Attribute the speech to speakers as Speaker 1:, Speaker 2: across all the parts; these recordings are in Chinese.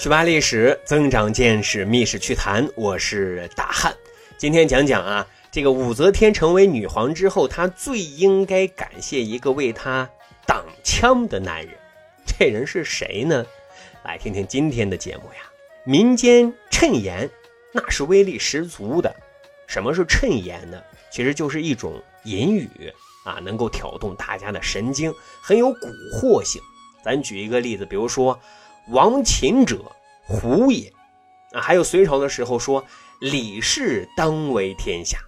Speaker 1: 去扒历史，增长见识，密室趣谈。我是大汉，今天讲讲啊，这个武则天成为女皇之后，她最应该感谢一个为她挡枪的男人。这人是谁呢？来听听今天的节目呀。民间谶言，那是威力十足的。什么是谶言呢？其实就是一种隐语啊，能够挑动大家的神经，很有蛊惑性。咱举一个例子，比如说“亡秦者胡也”，啊，还有隋朝的时候说“李氏当为天下”，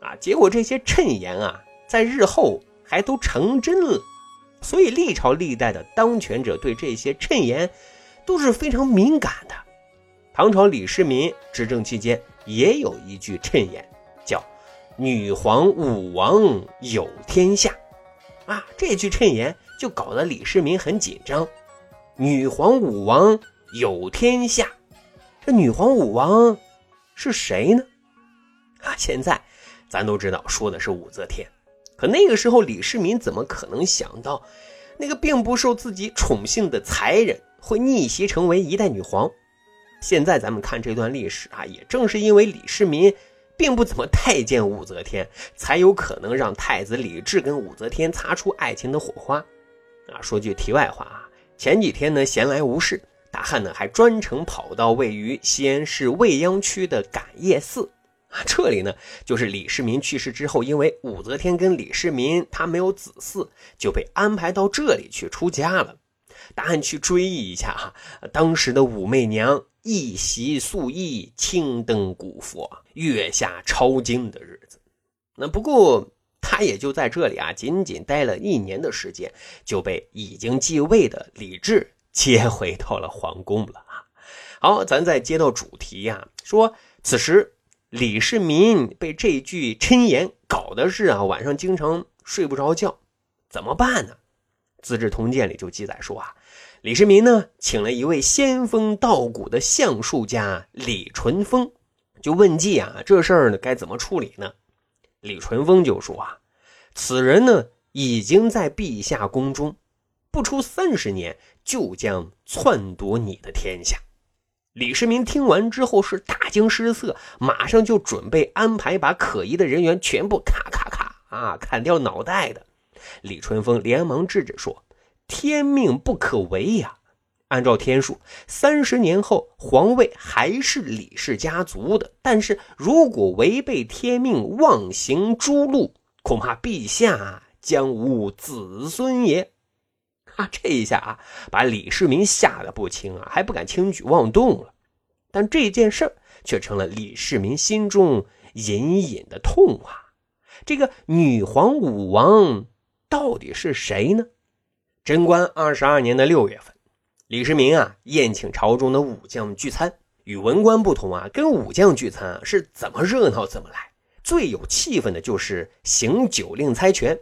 Speaker 1: 啊，结果这些谶言啊，在日后还都成真了。所以历朝历代的当权者对这些谶言都是非常敏感的。唐朝李世民执政期间也有一句谶言，叫“女皇武王有天下”，啊，这句谶言就搞得李世民很紧张。女皇武王有天下，这女皇武王是谁呢？啊，现在咱都知道说的是武则天。可那个时候，李世民怎么可能想到，那个并不受自己宠幸的才人会逆袭成为一代女皇？现在咱们看这段历史啊，也正是因为李世民并不怎么待见武则天，才有可能让太子李治跟武则天擦出爱情的火花。啊，说句题外话啊，前几天呢闲来无事，大汉呢还专程跑到位于西安市未央区的感业寺。啊，这里呢，就是李世民去世之后，因为武则天跟李世民他没有子嗣，就被安排到这里去出家了。大汉去追忆一下哈，当时的武媚娘一袭素衣，青灯古佛，月下抄经的日子。那不过他也就在这里啊，仅仅待了一年的时间，就被已经继位的李治接回到了皇宫了啊。好，咱再接到主题呀，说此时。李世民被这句谶言搞的是啊，晚上经常睡不着觉，怎么办呢？《资治通鉴》里就记载说啊，李世民呢请了一位仙风道骨的相术家李淳风，就问计啊，这事儿呢该怎么处理呢？李淳风就说啊，此人呢已经在陛下宫中，不出三十年就将篡夺你的天下。李世民听完之后是大惊失色，马上就准备安排把可疑的人员全部咔咔咔啊砍掉脑袋的。李淳风连忙制止说：“天命不可违呀！按照天数，三十年后皇位还是李氏家族的。但是如果违背天命，妄行诛戮，恐怕陛下将无子孙也。”啊，这一下啊，把李世民吓得不轻啊，还不敢轻举妄动了。但这件事却成了李世民心中隐隐的痛啊！这个女皇武王到底是谁呢？贞观二十二年的六月份，李世民啊宴请朝中的武将聚餐。与文官不同啊，跟武将聚餐啊是怎么热闹怎么来。最有气氛的就是行酒令猜拳。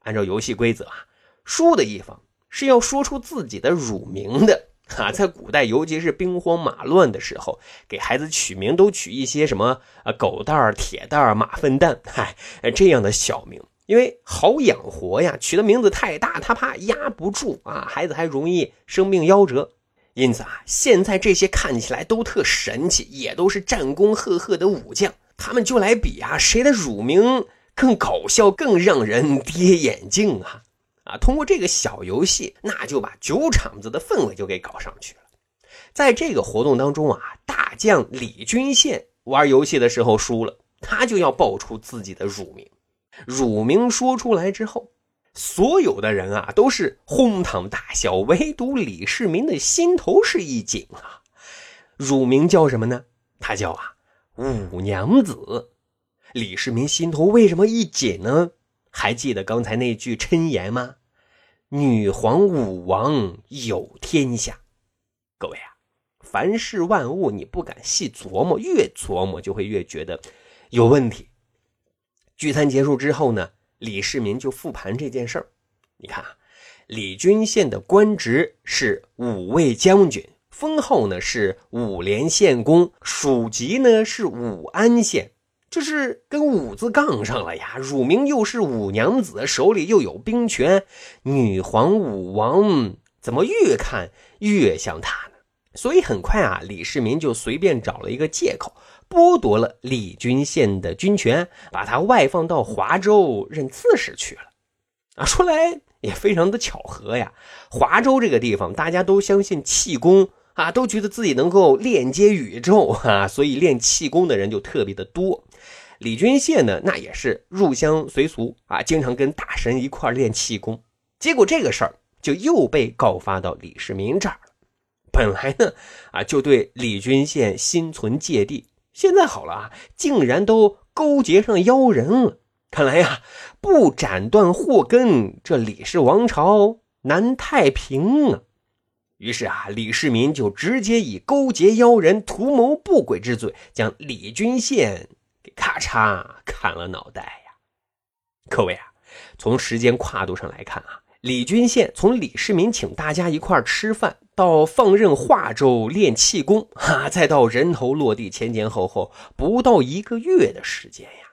Speaker 1: 按照游戏规则啊，输的一方。是要说出自己的乳名的啊，在古代，尤其是兵荒马乱的时候，给孩子取名都取一些什么啊狗蛋儿铁蛋儿马粪蛋，嗨，这样的小名，因为好养活呀。取的名字太大，他怕压不住啊，孩子还容易生病夭折。因此啊，现在这些看起来都特神气，也都是战功赫赫的武将，他们就来比啊，谁的乳名更搞笑，更让人跌眼镜啊！啊，通过这个小游戏，那就把酒场子的氛围就给搞上去了。在这个活动当中啊，大将李君羡玩游戏的时候输了，他就要报出自己的乳名。乳名说出来之后，所有的人啊都是哄堂大笑，唯独李世民的心头是一紧啊。乳名叫什么呢？他叫啊五娘子。李世民心头为什么一紧呢？还记得刚才那句谶言吗？女皇武王有天下。各位啊，凡事万物你不敢细琢磨，越琢磨就会越觉得有问题。聚餐结束之后呢，李世民就复盘这件事儿。你看啊，李君羡的官职是武卫将军，封号呢是武连县公，属籍呢是武安县。这是跟武字杠上了呀！乳名又是五娘子，手里又有兵权，女皇武王怎么越看越像他呢？所以很快啊，李世民就随便找了一个借口，剥夺了李君羡的军权，把他外放到华州任刺史去了。啊，说来也非常的巧合呀，华州这个地方大家都相信气功啊，都觉得自己能够链接宇宙啊，所以练气功的人就特别的多。李君羡呢，那也是入乡随俗啊，经常跟大神一块练气功。结果这个事儿就又被告发到李世民这儿了。本来呢，啊，就对李君羡心存芥蒂，现在好了啊，竟然都勾结上妖人了。看来呀，不斩断祸根，这李氏王朝难太平啊。于是啊，李世民就直接以勾结妖人、图谋不轨之罪，将李君羡给咔嚓砍了脑袋呀。各位啊，从时间跨度上来看啊。李君羡从李世民请大家一块吃饭，到放任华州练气功，哈，再到人头落地，前前后后不到一个月的时间呀。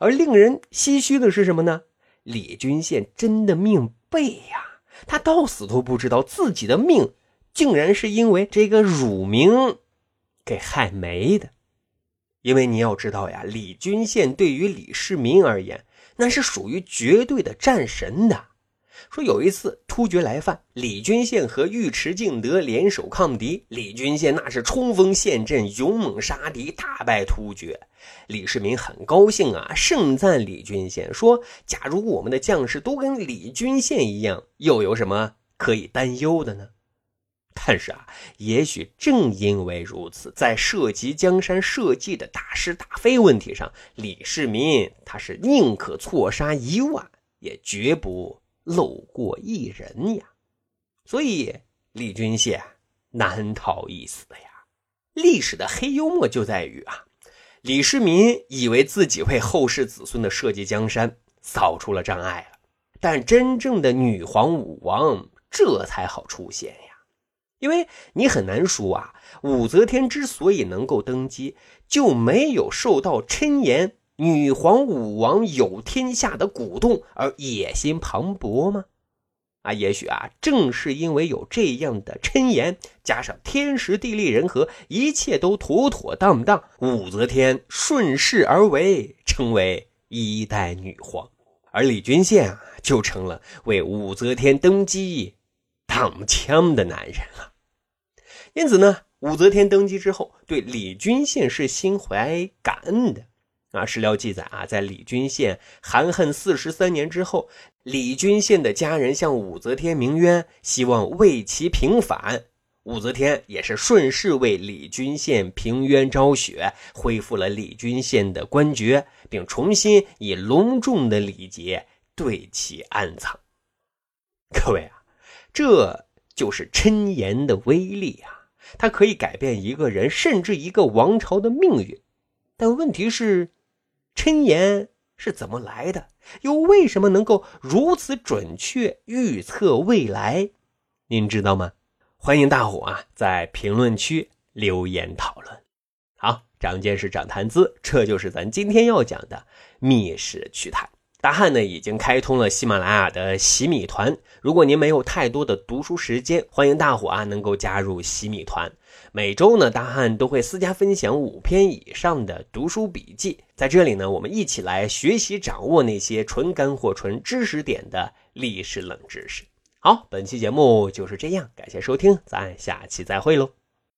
Speaker 1: 而令人唏嘘的是什么呢？李君羡真的命背呀，他到死都不知道自己的命竟然是因为这个乳名给害没的。因为你要知道呀，李君羡对于李世民而言，那是属于绝对的战神的。说有一次突厥来犯，李君羡和尉迟敬德联手抗敌。李君羡那是冲锋陷阵，勇猛杀敌，大败突厥。李世民很高兴啊，盛赞李君羡说：“假如我们的将士都跟李君羡一样，又有什么可以担忧的呢？”但是啊，也许正因为如此，在涉及江山社稷的大是大非问题上，李世民他是宁可错杀一万，也绝不。漏过一人呀，所以李君羡难逃一死呀。历史的黑幽默就在于啊，李世民以为自己为后世子孙的社稷江山扫除了障碍了，但真正的女皇武王这才好出现呀。因为你很难说啊，武则天之所以能够登基，就没有受到谶言。女皇武王有天下的鼓动而野心磅礴吗？啊，也许啊，正是因为有这样的谶言，加上天时地利人和，一切都妥妥当当，武则天顺势而为，成为一代女皇，而李君羡啊，就成了为武则天登基挡枪的男人了。因此呢，武则天登基之后，对李君羡是心怀感恩的。啊，史料记载啊，在李君羡含恨四十三年之后，李君羡的家人向武则天鸣冤，希望为其平反。武则天也是顺势为李君羡平冤昭雪，恢复了李君羡的官爵，并重新以隆重的礼节对其安葬。各位啊，这就是谶言的威力啊！它可以改变一个人甚至一个王朝的命运。但问题是。谶言是怎么来的？又为什么能够如此准确预测未来？您知道吗？欢迎大伙啊，在评论区留言讨论。好，长见识，长谈资，这就是咱今天要讲的密室趣谈。大汉呢已经开通了喜马拉雅的洗米团，如果您没有太多的读书时间，欢迎大伙啊能够加入洗米团。每周呢，大汉都会私家分享五篇以上的读书笔记，在这里呢，我们一起来学习掌握那些纯干货、纯知识点的历史冷知识。好，本期节目就是这样，感谢收听，咱下期再会喽。